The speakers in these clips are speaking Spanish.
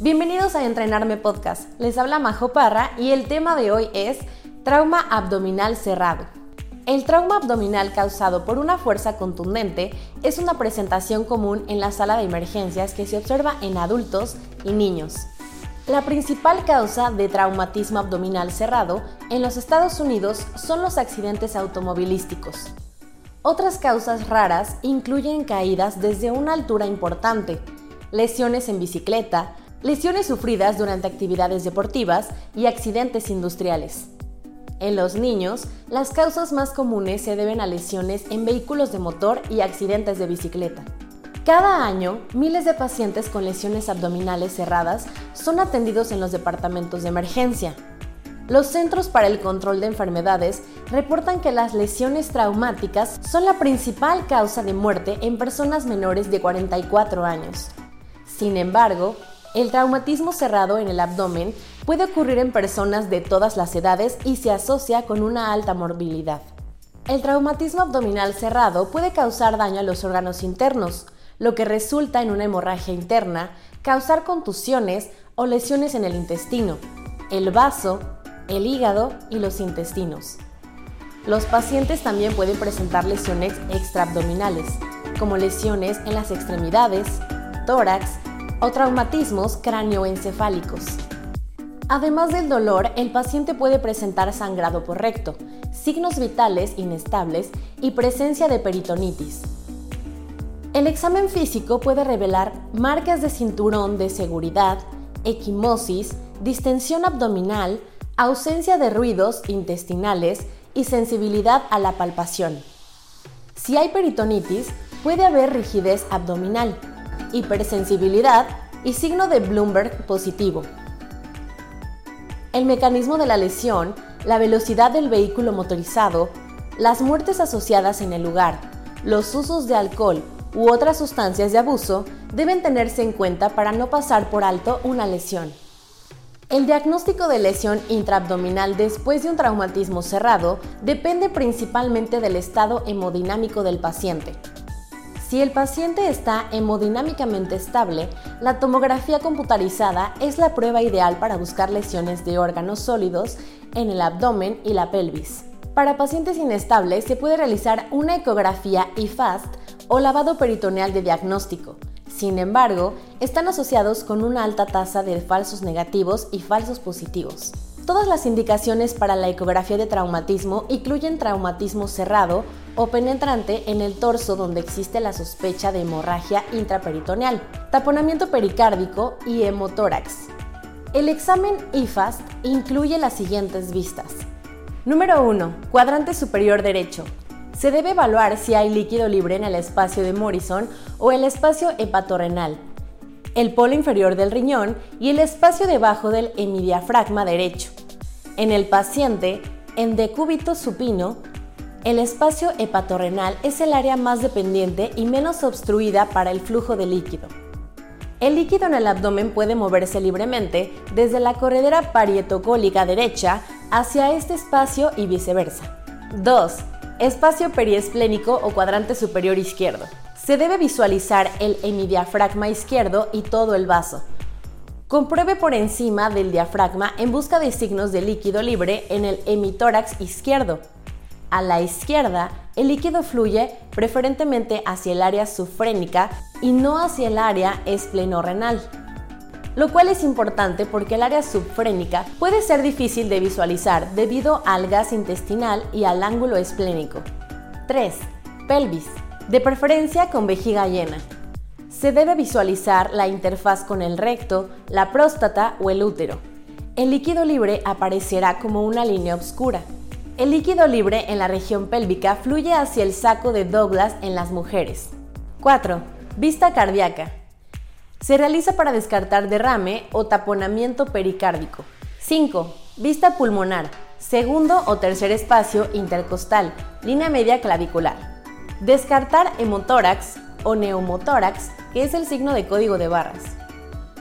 Bienvenidos a Entrenarme Podcast. Les habla Majo Parra y el tema de hoy es trauma abdominal cerrado. El trauma abdominal causado por una fuerza contundente es una presentación común en la sala de emergencias que se observa en adultos y niños. La principal causa de traumatismo abdominal cerrado en los Estados Unidos son los accidentes automovilísticos. Otras causas raras incluyen caídas desde una altura importante, lesiones en bicicleta, lesiones sufridas durante actividades deportivas y accidentes industriales. En los niños, las causas más comunes se deben a lesiones en vehículos de motor y accidentes de bicicleta. Cada año, miles de pacientes con lesiones abdominales cerradas son atendidos en los departamentos de emergencia. Los Centros para el Control de Enfermedades reportan que las lesiones traumáticas son la principal causa de muerte en personas menores de 44 años. Sin embargo, el traumatismo cerrado en el abdomen puede ocurrir en personas de todas las edades y se asocia con una alta morbilidad. El traumatismo abdominal cerrado puede causar daño a los órganos internos, lo que resulta en una hemorragia interna, causar contusiones o lesiones en el intestino, el vaso, el hígado y los intestinos. Los pacientes también pueden presentar lesiones extraabdominales, como lesiones en las extremidades, tórax o traumatismos cráneoencefálicos. Además del dolor, el paciente puede presentar sangrado por recto, signos vitales inestables y presencia de peritonitis. El examen físico puede revelar marcas de cinturón de seguridad, equimosis, distensión abdominal, ausencia de ruidos intestinales y sensibilidad a la palpación. Si hay peritonitis, puede haber rigidez abdominal, hipersensibilidad y signo de Bloomberg positivo. El mecanismo de la lesión, la velocidad del vehículo motorizado, las muertes asociadas en el lugar, los usos de alcohol u otras sustancias de abuso deben tenerse en cuenta para no pasar por alto una lesión. El diagnóstico de lesión intraabdominal después de un traumatismo cerrado depende principalmente del estado hemodinámico del paciente. Si el paciente está hemodinámicamente estable, la tomografía computarizada es la prueba ideal para buscar lesiones de órganos sólidos en el abdomen y la pelvis. Para pacientes inestables se puede realizar una ecografía IFAST o lavado peritoneal de diagnóstico. Sin embargo, están asociados con una alta tasa de falsos negativos y falsos positivos. Todas las indicaciones para la ecografía de traumatismo incluyen traumatismo cerrado o penetrante en el torso donde existe la sospecha de hemorragia intraperitoneal, taponamiento pericárdico y hemotórax. El examen IFAST incluye las siguientes vistas. Número 1. Cuadrante superior derecho. Se debe evaluar si hay líquido libre en el espacio de Morrison o el espacio hepatorrenal, el polo inferior del riñón y el espacio debajo del hemidiafragma derecho. En el paciente en decúbito supino, el espacio hepatorrenal es el área más dependiente y menos obstruida para el flujo de líquido. El líquido en el abdomen puede moverse libremente desde la corredera parietocólica derecha hacia este espacio y viceversa. 2. Espacio periesplénico o cuadrante superior izquierdo. Se debe visualizar el hemidiafragma izquierdo y todo el vaso, Compruebe por encima del diafragma en busca de signos de líquido libre en el hemitórax izquierdo. A la izquierda, el líquido fluye preferentemente hacia el área sufrénica y no hacia el área esplenorrenal. Lo cual es importante porque el área subfrénica puede ser difícil de visualizar debido al gas intestinal y al ángulo esplénico. 3. Pelvis, de preferencia con vejiga llena se debe visualizar la interfaz con el recto, la próstata o el útero. El líquido libre aparecerá como una línea oscura. El líquido libre en la región pélvica fluye hacia el saco de Douglas en las mujeres. 4. Vista cardíaca. Se realiza para descartar derrame o taponamiento pericárdico. 5. Vista pulmonar. Segundo o tercer espacio intercostal, línea media clavicular. Descartar hemotórax o neumotórax que es el signo de código de barras.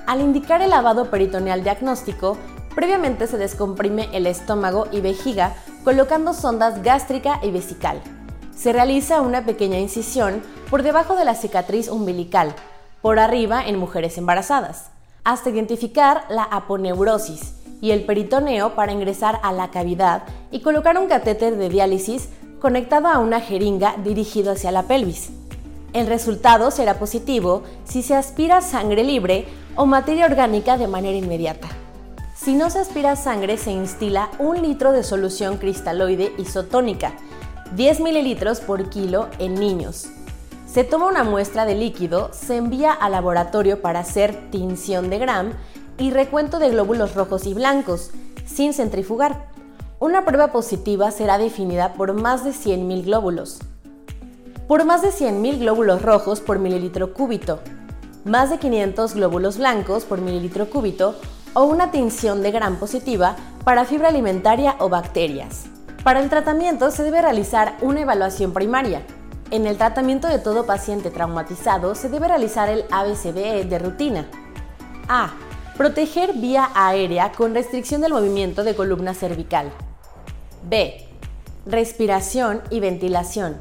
Al indicar el lavado peritoneal diagnóstico, previamente se descomprime el estómago y vejiga colocando sondas gástrica y vesical. Se realiza una pequeña incisión por debajo de la cicatriz umbilical, por arriba en mujeres embarazadas. hasta identificar la aponeurosis y el peritoneo para ingresar a la cavidad y colocar un catéter de diálisis conectado a una jeringa dirigido hacia la pelvis. El resultado será positivo si se aspira sangre libre o materia orgánica de manera inmediata. Si no se aspira sangre, se instila un litro de solución cristaloide isotónica, 10 mililitros por kilo en niños. Se toma una muestra de líquido, se envía al laboratorio para hacer tinción de Gram y recuento de glóbulos rojos y blancos, sin centrifugar. Una prueba positiva será definida por más de 100.000 glóbulos. Por más de 100.000 glóbulos rojos por mililitro cúbito, más de 500 glóbulos blancos por mililitro cúbito o una tinción de Gram positiva para fibra alimentaria o bacterias. Para el tratamiento se debe realizar una evaluación primaria. En el tratamiento de todo paciente traumatizado se debe realizar el ABCDE de rutina. A. Proteger vía aérea con restricción del movimiento de columna cervical. B. Respiración y ventilación.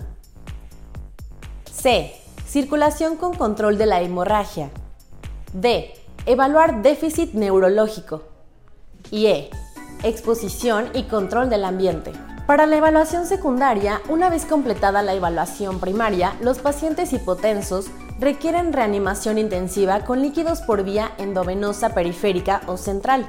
C. Circulación con control de la hemorragia. D. Evaluar déficit neurológico. Y E. Exposición y control del ambiente. Para la evaluación secundaria, una vez completada la evaluación primaria, los pacientes hipotensos requieren reanimación intensiva con líquidos por vía endovenosa periférica o central.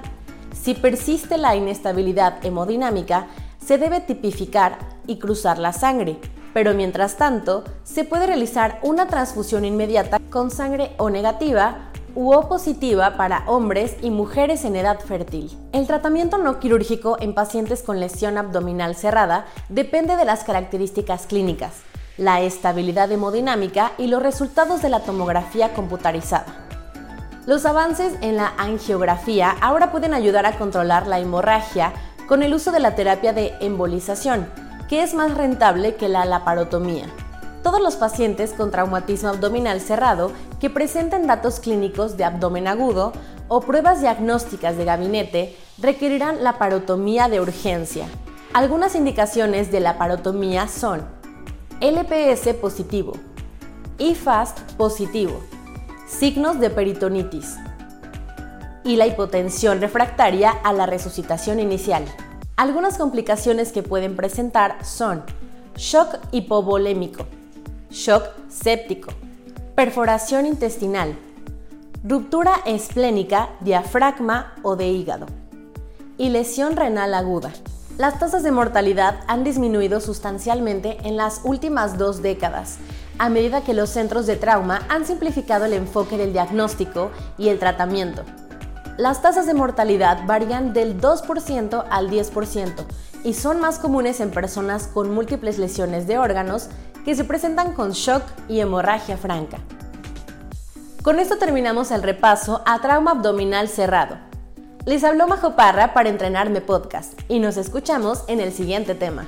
Si persiste la inestabilidad hemodinámica, se debe tipificar y cruzar la sangre, pero mientras tanto, se puede realizar una transfusión inmediata con sangre O negativa u O positiva para hombres y mujeres en edad fértil. El tratamiento no quirúrgico en pacientes con lesión abdominal cerrada depende de las características clínicas la estabilidad hemodinámica y los resultados de la tomografía computarizada. Los avances en la angiografía ahora pueden ayudar a controlar la hemorragia con el uso de la terapia de embolización, que es más rentable que la laparotomía. Todos los pacientes con traumatismo abdominal cerrado que presenten datos clínicos de abdomen agudo o pruebas diagnósticas de gabinete requerirán laparotomía de urgencia. Algunas indicaciones de laparotomía son LPS positivo, IFAST positivo, signos de peritonitis y la hipotensión refractaria a la resucitación inicial. Algunas complicaciones que pueden presentar son shock hipovolémico, shock séptico, perforación intestinal, ruptura esplénica, diafragma o de hígado y lesión renal aguda. Las tasas de mortalidad han disminuido sustancialmente en las últimas dos décadas, a medida que los centros de trauma han simplificado el enfoque del diagnóstico y el tratamiento. Las tasas de mortalidad varían del 2% al 10% y son más comunes en personas con múltiples lesiones de órganos que se presentan con shock y hemorragia franca. Con esto terminamos el repaso a trauma abdominal cerrado. Les habló Majo Parra para Entrenarme Podcast y nos escuchamos en el siguiente tema.